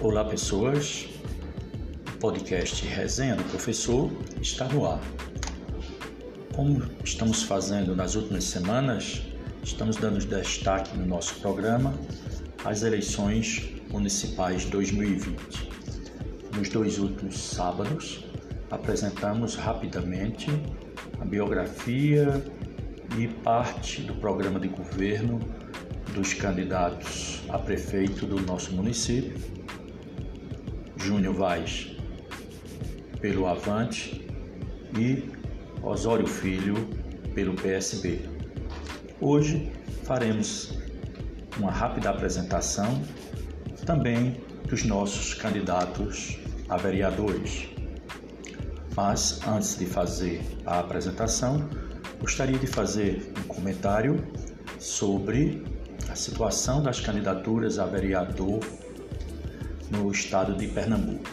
Olá, pessoas. O podcast Resenha do Professor está no ar. Como estamos fazendo nas últimas semanas, estamos dando destaque no nosso programa às eleições municipais 2020. Nos dois últimos sábados, apresentamos rapidamente a biografia e parte do programa de governo dos candidatos a prefeito do nosso município, Júnior Vaz pelo Avante e Osório Filho pelo PSB. Hoje faremos uma rápida apresentação também dos nossos candidatos a vereadores. Mas antes de fazer a apresentação, gostaria de fazer um comentário sobre a situação das candidaturas a vereador no estado de Pernambuco.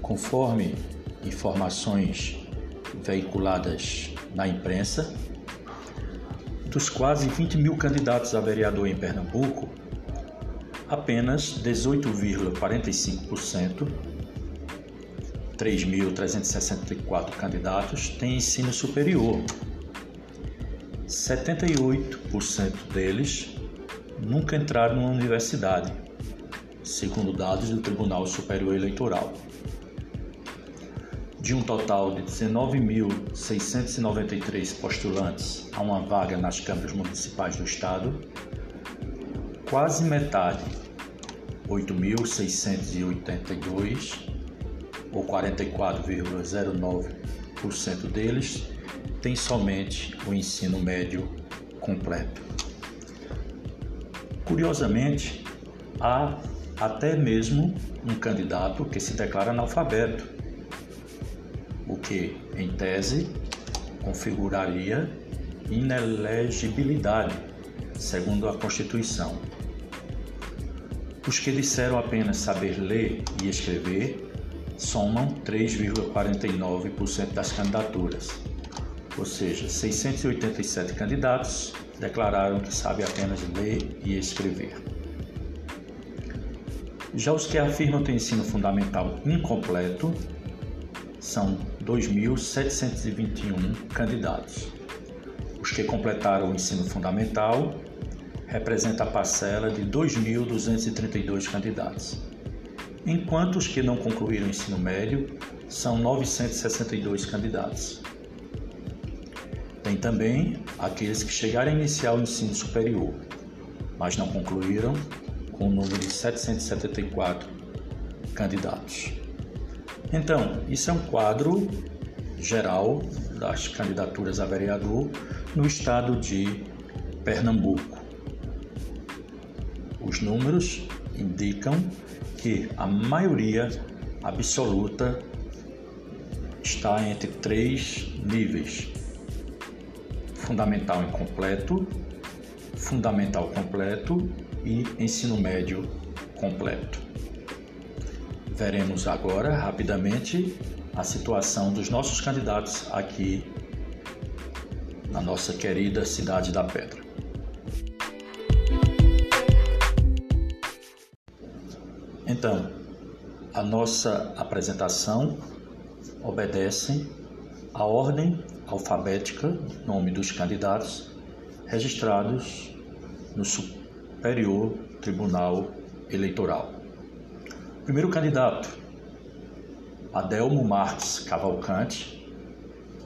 Conforme informações veiculadas na imprensa, dos quase 20 mil candidatos a vereador em Pernambuco, apenas 18,45%, 3.364 candidatos, têm ensino superior 78% deles nunca entraram numa universidade, segundo dados do Tribunal Superior Eleitoral. De um total de 19.693 postulantes a uma vaga nas câmaras municipais do Estado, quase metade, 8.682, ou 44,09% deles, tem somente o ensino médio completo. Curiosamente, há até mesmo um candidato que se declara analfabeto, o que, em tese, configuraria inelegibilidade, segundo a Constituição. Os que disseram apenas saber ler e escrever somam 3,49% das candidaturas ou seja, 687 candidatos declararam que sabem apenas ler e escrever. Já os que afirmam ter ensino fundamental incompleto são 2.721 candidatos. Os que completaram o ensino fundamental representa a parcela de 2.232 candidatos, enquanto os que não concluíram o ensino médio são 962 candidatos. Tem também aqueles que chegaram a iniciar o ensino superior, mas não concluíram, com o número de 774 candidatos. Então, isso é um quadro geral das candidaturas a vereador no estado de Pernambuco. Os números indicam que a maioria absoluta está entre três níveis: fundamental incompleto, fundamental completo e ensino médio completo. Veremos agora rapidamente a situação dos nossos candidatos aqui na nossa querida cidade da Pedra. Então, a nossa apresentação obedece à ordem alfabética, nome dos candidatos registrados no Superior Tribunal Eleitoral. Primeiro candidato, Adelmo Marques Cavalcante.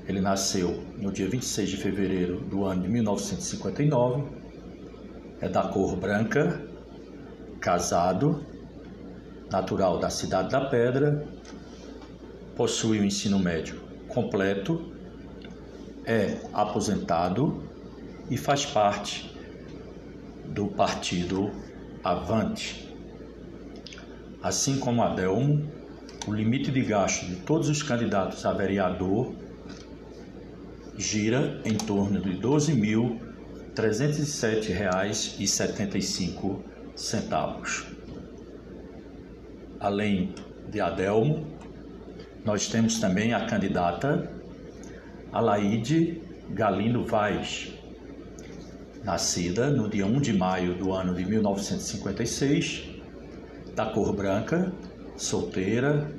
Ele nasceu no dia 26 de fevereiro do ano de 1959. É da cor branca, casado, natural da cidade da Pedra, possui o ensino médio completo é aposentado e faz parte do partido Avante. Assim como Adelmo, o limite de gasto de todos os candidatos a vereador gira em torno de R$ 12.307,75. Além de Adelmo, nós temos também a candidata Alaide Galindo Vaz, nascida no dia 1 de maio do ano de 1956, da cor branca, solteira,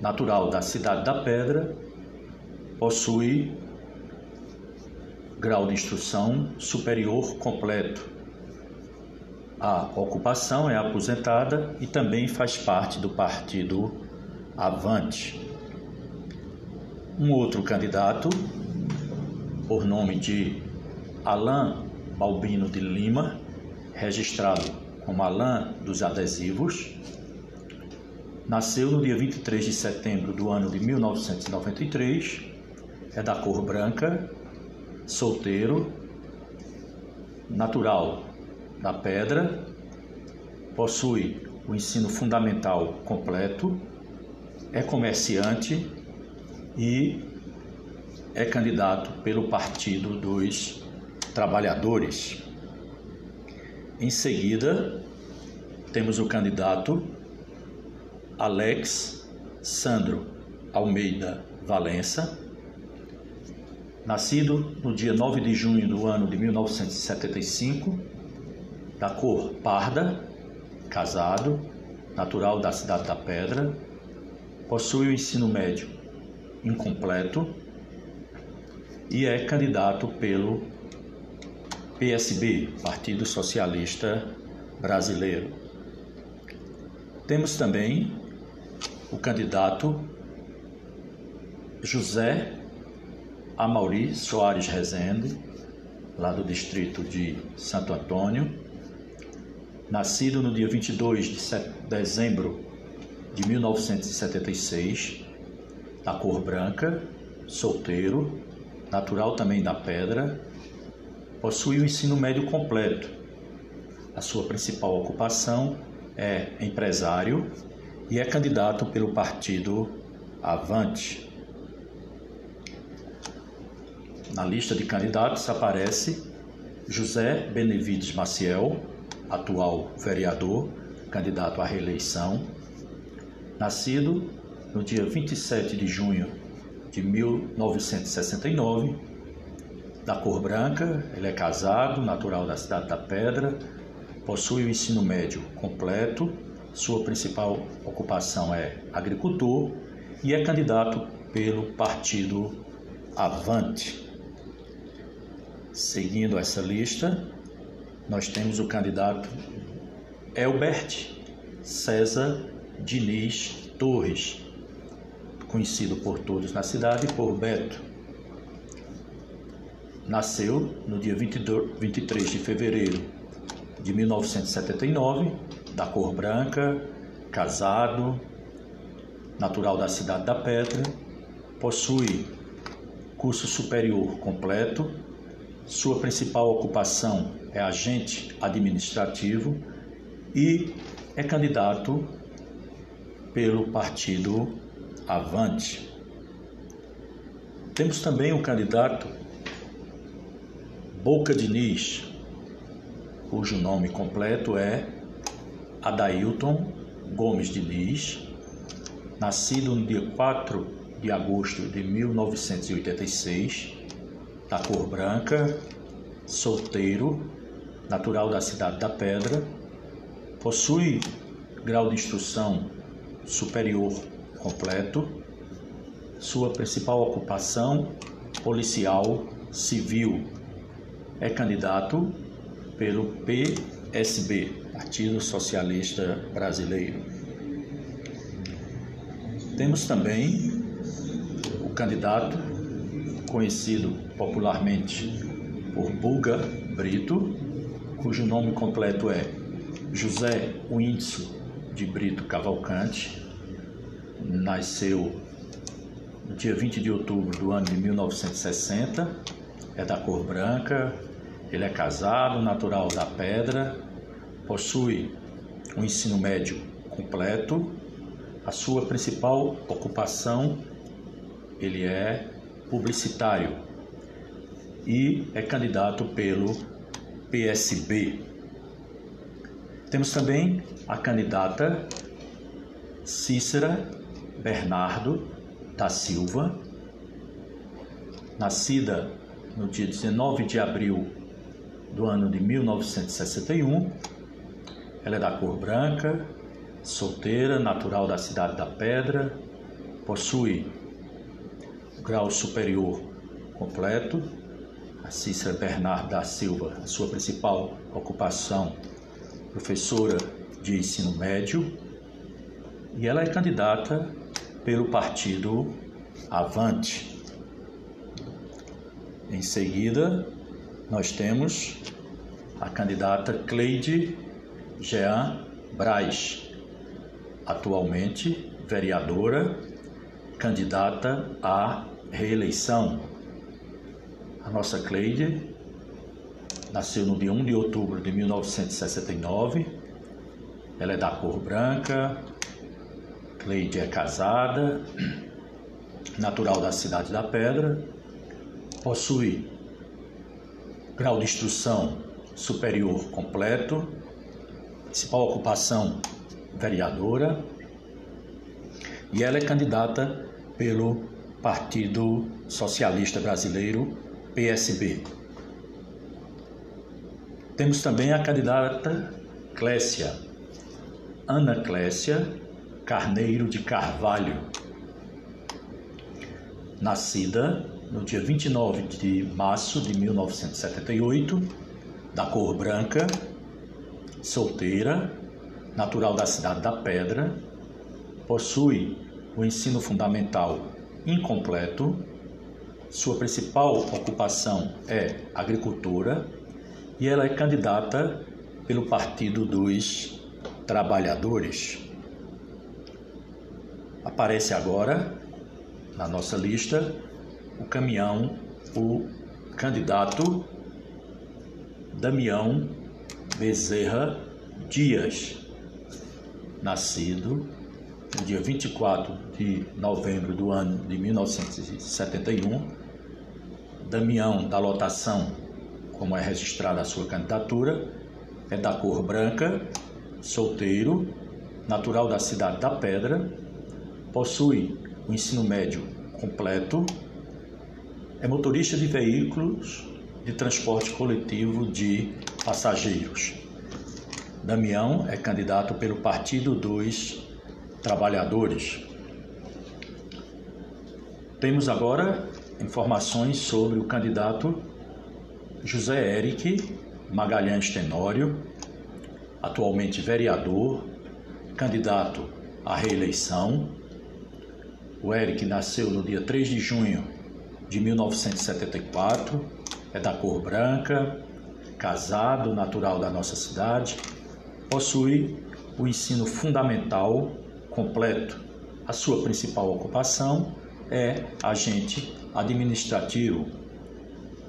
natural da cidade da Pedra, possui grau de instrução superior completo. A ocupação é aposentada e também faz parte do partido Avante. Um outro candidato, por nome de Alain Balbino de Lima, registrado como Alain dos Adesivos, nasceu no dia 23 de setembro do ano de 1993, é da cor branca, solteiro, natural da Pedra, possui o ensino fundamental completo, é comerciante e é candidato pelo Partido dos Trabalhadores. Em seguida, temos o candidato Alex Sandro Almeida Valença, nascido no dia 9 de junho do ano de 1975, da cor parda, casado, natural da cidade da Pedra, possui o ensino médio incompleto e é candidato pelo PSB, Partido Socialista Brasileiro. Temos também o candidato José Amauri Soares Rezende, lá do distrito de Santo Antônio, nascido no dia 22 de dezembro de 1976, da cor branca, solteiro, natural também da Pedra, possui o ensino médio completo. A sua principal ocupação é empresário e é candidato pelo partido Avante. Na lista de candidatos aparece José Benevides Maciel, atual vereador, candidato à reeleição, nascido no dia 27 de junho de 1969, da cor branca, ele é casado, natural da cidade da Pedra, possui o ensino médio completo, sua principal ocupação é agricultor e é candidato pelo partido Avante. Seguindo essa lista, nós temos o candidato Elbert César Diniz Torres, conhecido por todos na cidade por Beto. Nasceu no dia 22, 23 de fevereiro de 1979, da cor branca, casado, natural da cidade da Pedra, possui curso superior completo, sua principal ocupação é agente administrativo e é candidato pelo partido Avante. Temos também o candidato Boca Diniz, cujo nome completo é Adailton Gomes Diniz, nascido no dia 4 de agosto de 1986, da cor branca, solteiro, natural da cidade da Pedra, possui grau de instrução superior completo, sua principal ocupação policial civil. É candidato pelo PSB, Partido Socialista Brasileiro. Temos também o candidato conhecido popularmente por Bulga Brito, cujo nome completo é José Winson de Brito Cavalcante, nasceu no dia 20 de outubro do ano de 1960, é da cor branca, ele é casado, natural da Pedra, possui um ensino médio completo, a sua principal ocupação ele é publicitário e é candidato pelo PSB. Temos também a candidata Cícera Bernardo da Silva, nascida no dia 19 de abril do ano de 1961, Ela é da cor branca, solteira, natural da cidade da Pedra, possui grau superior completo. A Cícera Bernardo da Silva, a sua principal ocupação, professora de ensino médio, e ela é candidata pelo partido Avante. Em seguida, nós temos a candidata Cleide Jean Braz, atualmente vereadora, candidata à reeleição. A nossa Cleide nasceu no dia 1 de outubro de 1969. Ela é da cor branca. Cleide é casada, natural da cidade da Pedra, possui grau de instrução superior completo, principal ocupação vereadora, e ela é candidata pelo Partido Socialista Brasileiro, PSB. Temos também a candidata Clécia, Ana Clécia Carneiro de Carvalho, nascida no dia 29 de março de 1978, da cor branca, solteira, natural da cidade da Pedra, possui o ensino fundamental incompleto, sua principal ocupação é agricultura e ela é candidata pelo Partido dos Trabalhadores. Aparece agora na nossa lista o caminhão, o candidato Damião Bezerra Dias, nascido no dia 24 de novembro do ano de 1971. Damião da lotação, como é registrada a sua candidatura, é da cor branca, solteiro, natural da cidade da Pedra, possui o ensino médio completo, é motorista de veículos de transporte coletivo de passageiros. Damião é candidato pelo Partido dos Trabalhadores. Temos agora informações sobre o candidato José Eric Magalhães Tenório, atualmente vereador, candidato à reeleição. O Eric nasceu no dia 3 de junho de 1974, é da cor branca, casado, natural da nossa cidade, possui o ensino fundamental completo. A sua principal ocupação é agente administrativo.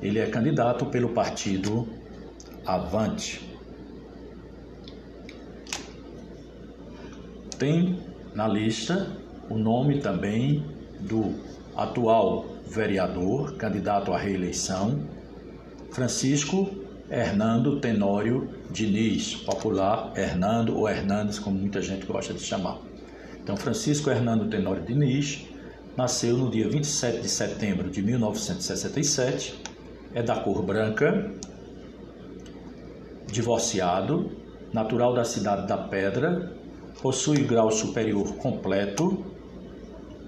Ele é candidato pelo partido Avante. Tem na lista o nome também do atual vereador, candidato à reeleição, Francisco Hernando Tenório Diniz, popular Hernando ou Hernandes, como muita gente gosta de chamar. Então, Francisco Hernando Tenório Diniz nasceu no dia 27 de setembro de 1967, é da cor branca, divorciado, natural da cidade da Pedra, possui grau superior completo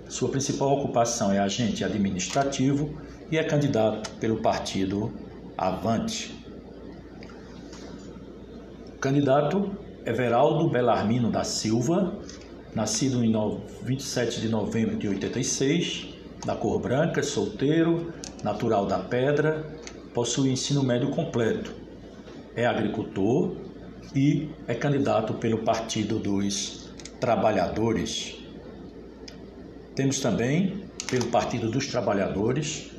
sua principal ocupação é agente administrativo e é candidato pelo partido Avante. Candidato Everaldo Belarmino da Silva, nascido em 27 de novembro de 86, da cor branca, solteiro, natural da Pedra, possui ensino médio completo. É agricultor e é candidato pelo Partido dos Trabalhadores. Temos também, pelo Partido dos Trabalhadores,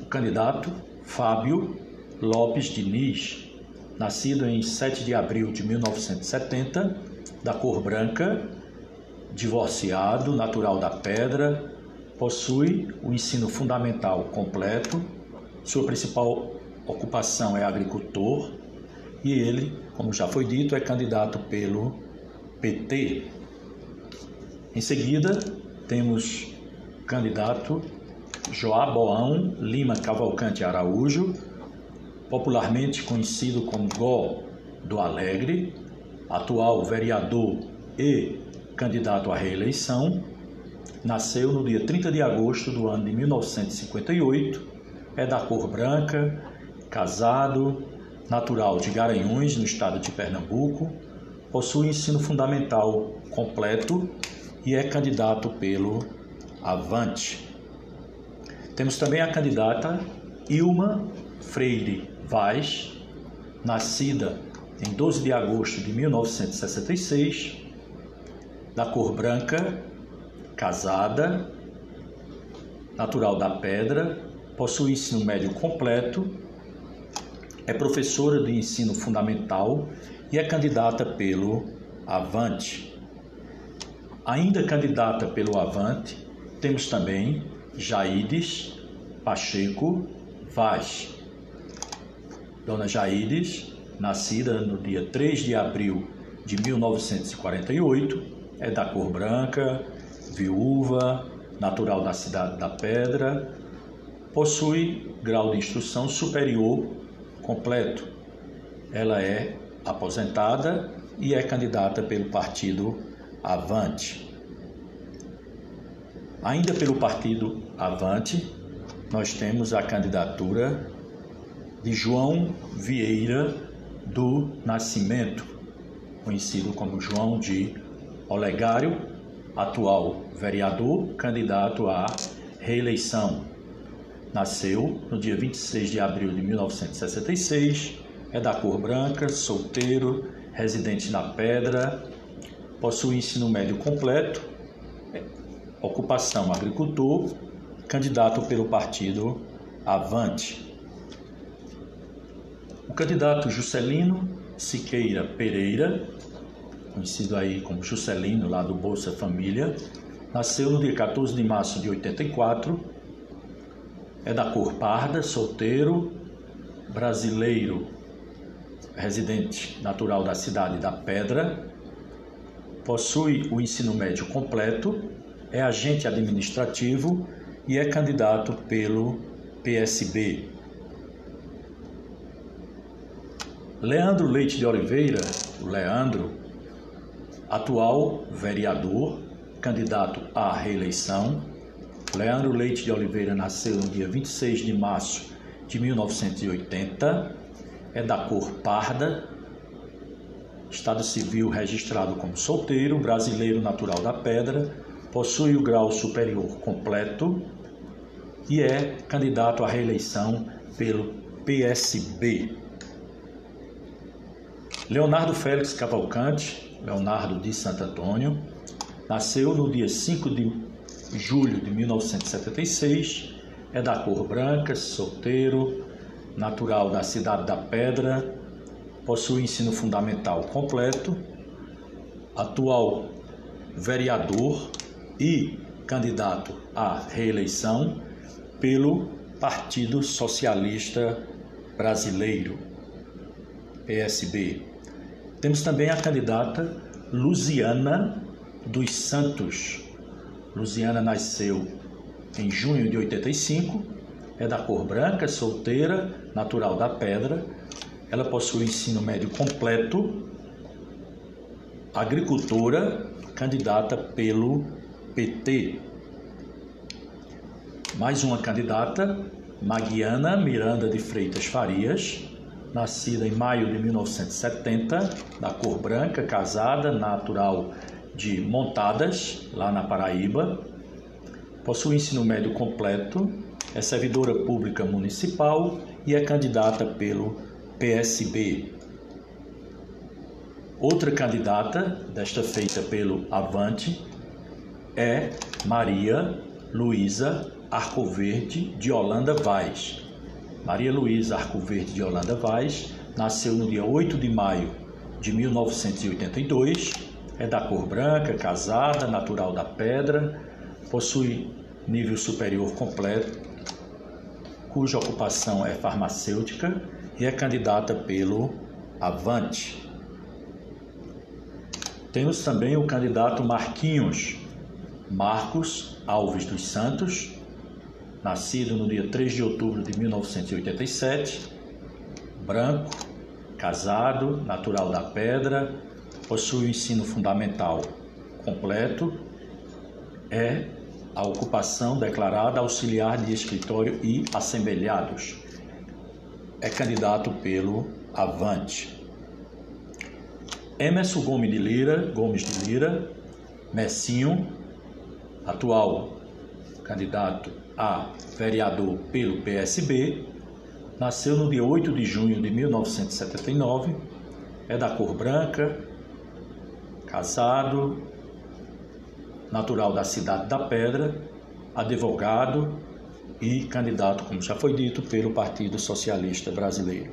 o candidato Fábio Lopes Diniz, nascido em 7 de abril de 1970, da cor branca, divorciado, natural da Pedra, possui o ensino fundamental completo, sua principal ocupação é agricultor e ele, como já foi dito, é candidato pelo PT. Em seguida, temos candidato Joaboão Lima Cavalcante Araújo, popularmente conhecido como Gó do Alegre, atual vereador e candidato à reeleição, nasceu no dia 30 de agosto do ano de 1958, é da cor branca, casado, natural de Garanhuns, no estado de Pernambuco, possui ensino fundamental completo e é candidato pelo Avante. Temos também a candidata Ilma Freire Vaz, nascida em 12 de agosto de 1966, da cor branca, casada, natural da Pedra, possui ensino médio completo, é professora de ensino fundamental e é candidata pelo Avante. Ainda candidata pelo Avante, temos também Jaides Pacheco Vaz. Dona Jaides, nascida no dia 3 de abril de 1948, é da cor branca, viúva, natural da cidade da Pedra, possui grau de instrução superior completo. Ela é aposentada e é candidata pelo partido Avante. Ainda pelo partido Avante, nós temos a candidatura de João Vieira do Nascimento, conhecido como João de Olegário, atual vereador, candidato à reeleição. Nasceu no dia 26 de abril de 1966, é da cor branca, solteiro, residente na Pedra, possui ensino médio completo, ocupação agricultor, candidato pelo partido Avante. O candidato Juscelino Siqueira Pereira, conhecido aí como Juscelino, lá do Bolsa Família, nasceu no dia 14 de março de 84, é da cor parda, solteiro, brasileiro, residente natural da cidade da Pedra, possui o ensino médio completo, é agente administrativo e é candidato pelo PSB. Leandro Leite de Oliveira, o Leandro, atual vereador, candidato à reeleição. Leandro Leite de Oliveira nasceu no dia 26 de março de 1980, é da cor parda, Estado civil registrado como solteiro, brasileiro natural da Pedra, possui o grau superior completo e é candidato à reeleição pelo PSB. Leonardo Félix Cavalcante, Leonardo de Santo Antônio, nasceu no dia 5 de julho de 1976, é da cor branca, solteiro, natural da cidade da Pedra, possui ensino fundamental completo, atual vereador e candidato à reeleição pelo Partido Socialista Brasileiro, PSB. Temos também a candidata Luziana dos Santos. Luziana nasceu em junho de 85, é da cor branca, solteira, natural da Pedra. Ela possui ensino médio completo, agricultora, candidata pelo PT. Mais uma candidata, Magiana Miranda de Freitas Farias, nascida em maio de 1970, da cor branca, casada, natural de Montadas, lá na Paraíba. Possui ensino médio completo, é servidora pública municipal e é candidata pelo PSB. Outra candidata, desta feita pelo Avante, é Maria Luísa Arcoverde de Holanda Vaz. Maria Luísa Arcoverde de Holanda Vaz nasceu no dia 8 de maio de 1982, é da cor branca, casada, natural da Pedra, possui nível superior completo, cuja ocupação é farmacêutica e é candidata pelo Avante. Temos também o candidato Marquinhos, Marcos Alves dos Santos, nascido no dia 3 de outubro de 1987, branco, casado, natural da Pedra, possui o ensino fundamental completo, é a ocupação declarada auxiliar de escritório e assemelhados. É candidato pelo Avante. Emerson Gomes de Lira, Gomes de Lira, Messinho, atual candidato a vereador pelo PSB, nasceu no dia 8 de junho de 1979, é da cor branca, casado, natural da cidade da Pedra, advogado e candidato, como já foi dito, pelo Partido Socialista Brasileiro.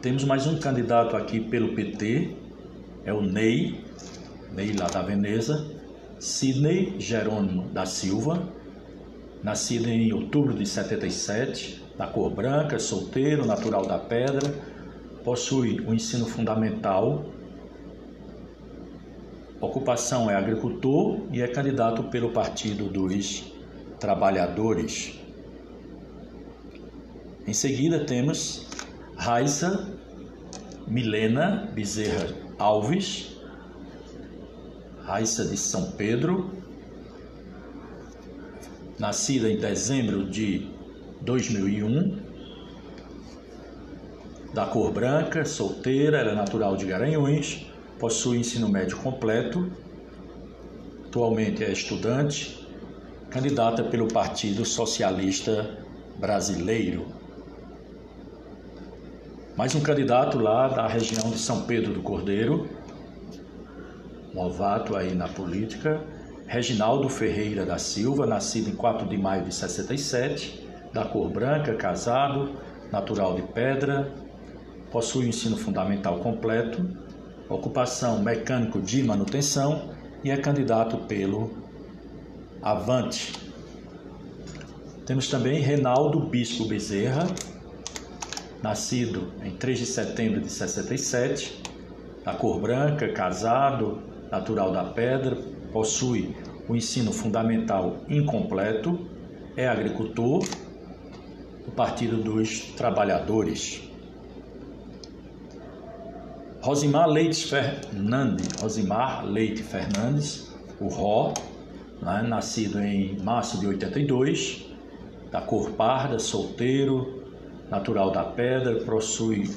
Temos mais um candidato aqui pelo PT, é o Ney, Ney lá da Veneza, Sidney Jerônimo da Silva, nascido em outubro de 77, da cor branca, solteiro, natural da Pedra, possui o um ensino fundamental Ocupação é agricultor e é candidato pelo Partido dos Trabalhadores. Em seguida temos Raiza Milena Bezerra Alves, Raiza de São Pedro, nascida em dezembro de 2001, da cor branca, solteira, ela é natural de Garanhuns possui ensino médio completo, atualmente é estudante, candidata pelo Partido Socialista Brasileiro. Mais um candidato lá da região de São Pedro do Cordeiro, novato aí na política, Reginaldo Ferreira da Silva, nascido em 4 de maio de 67, da cor branca, casado, natural de Pedra, possui o ensino fundamental completo, ocupação mecânico de manutenção e é candidato pelo Avante. Temos também Reinaldo Bispo Bezerra, nascido em 3 de setembro de 67, da cor branca, casado, natural da pedra, possui o ensino fundamental incompleto, é agricultor do Partido dos Trabalhadores. Rosimar Leite Fernandes, Rosimar Leite Fernandes, o Ró, né, nascido em março de 82, da cor parda, solteiro, natural da pedra, possui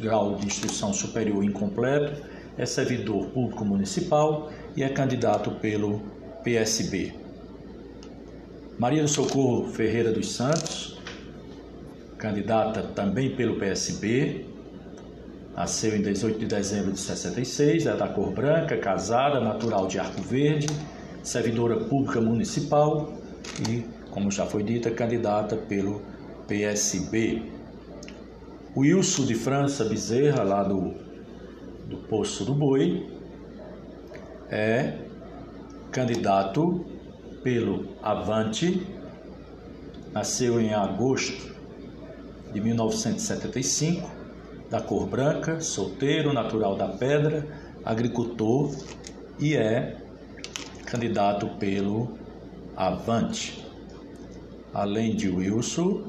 grau de instrução superior incompleto, é servidor público municipal e é candidato pelo PSB. Maria do Socorro Ferreira dos Santos, candidata também pelo PSB, Nasceu em 18 de dezembro de 66, é da cor branca, casada, natural de Arco Verde, servidora pública municipal e, como já foi dita, candidata pelo PSB. Wilson de França Bezerra, lá do, do Poço do Boi, é candidato pelo Avante, nasceu em agosto de 1975 da cor branca, solteiro, natural da pedra, agricultor e é candidato pelo Avante. Além de Wilson,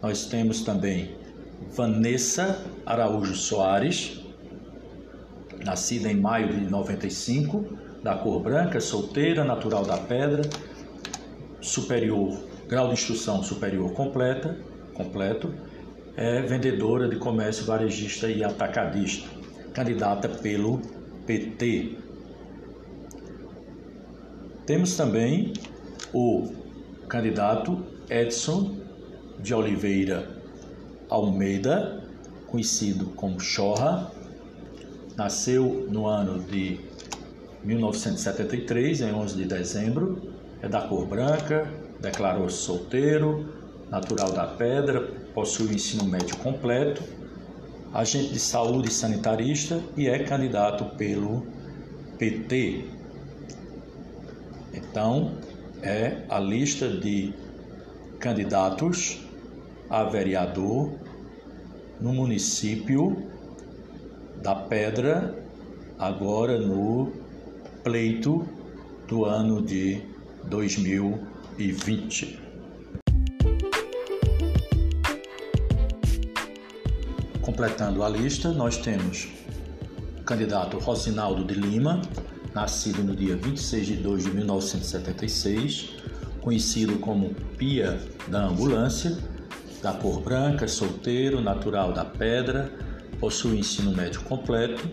nós temos também Vanessa Araújo Soares, nascida em maio de 95, da cor branca, solteira, natural da pedra, superior, grau de instrução superior completa, completo, é vendedora de comércio varejista e atacadista, candidata pelo PT. Temos também o candidato Edson de Oliveira Almeida, conhecido como Chorra, nasceu no ano de 1973, em 11 de dezembro, é da cor branca, declarou-se solteiro, natural da pedra, possui ensino médio completo, agente de saúde sanitarista e é candidato pelo PT. Então, é a lista de candidatos a vereador no município da Pedra, agora no pleito do ano de 2020. Completando a lista, nós temos candidato Rosinaldo de Lima, nascido no dia 26 de 2 de 1976, conhecido como Pia da Ambulância, da cor branca, solteiro, natural da Pedra, possui ensino médio completo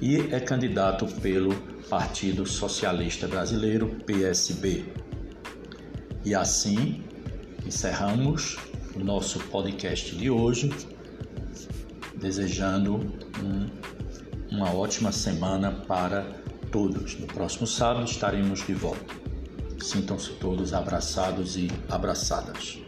e é candidato pelo Partido Socialista Brasileiro, PSB. E assim encerramos o nosso podcast de hoje, desejando um, uma ótima semana para todos. No próximo sábado estaremos de volta. Sintam-se todos abraçados e abraçadas.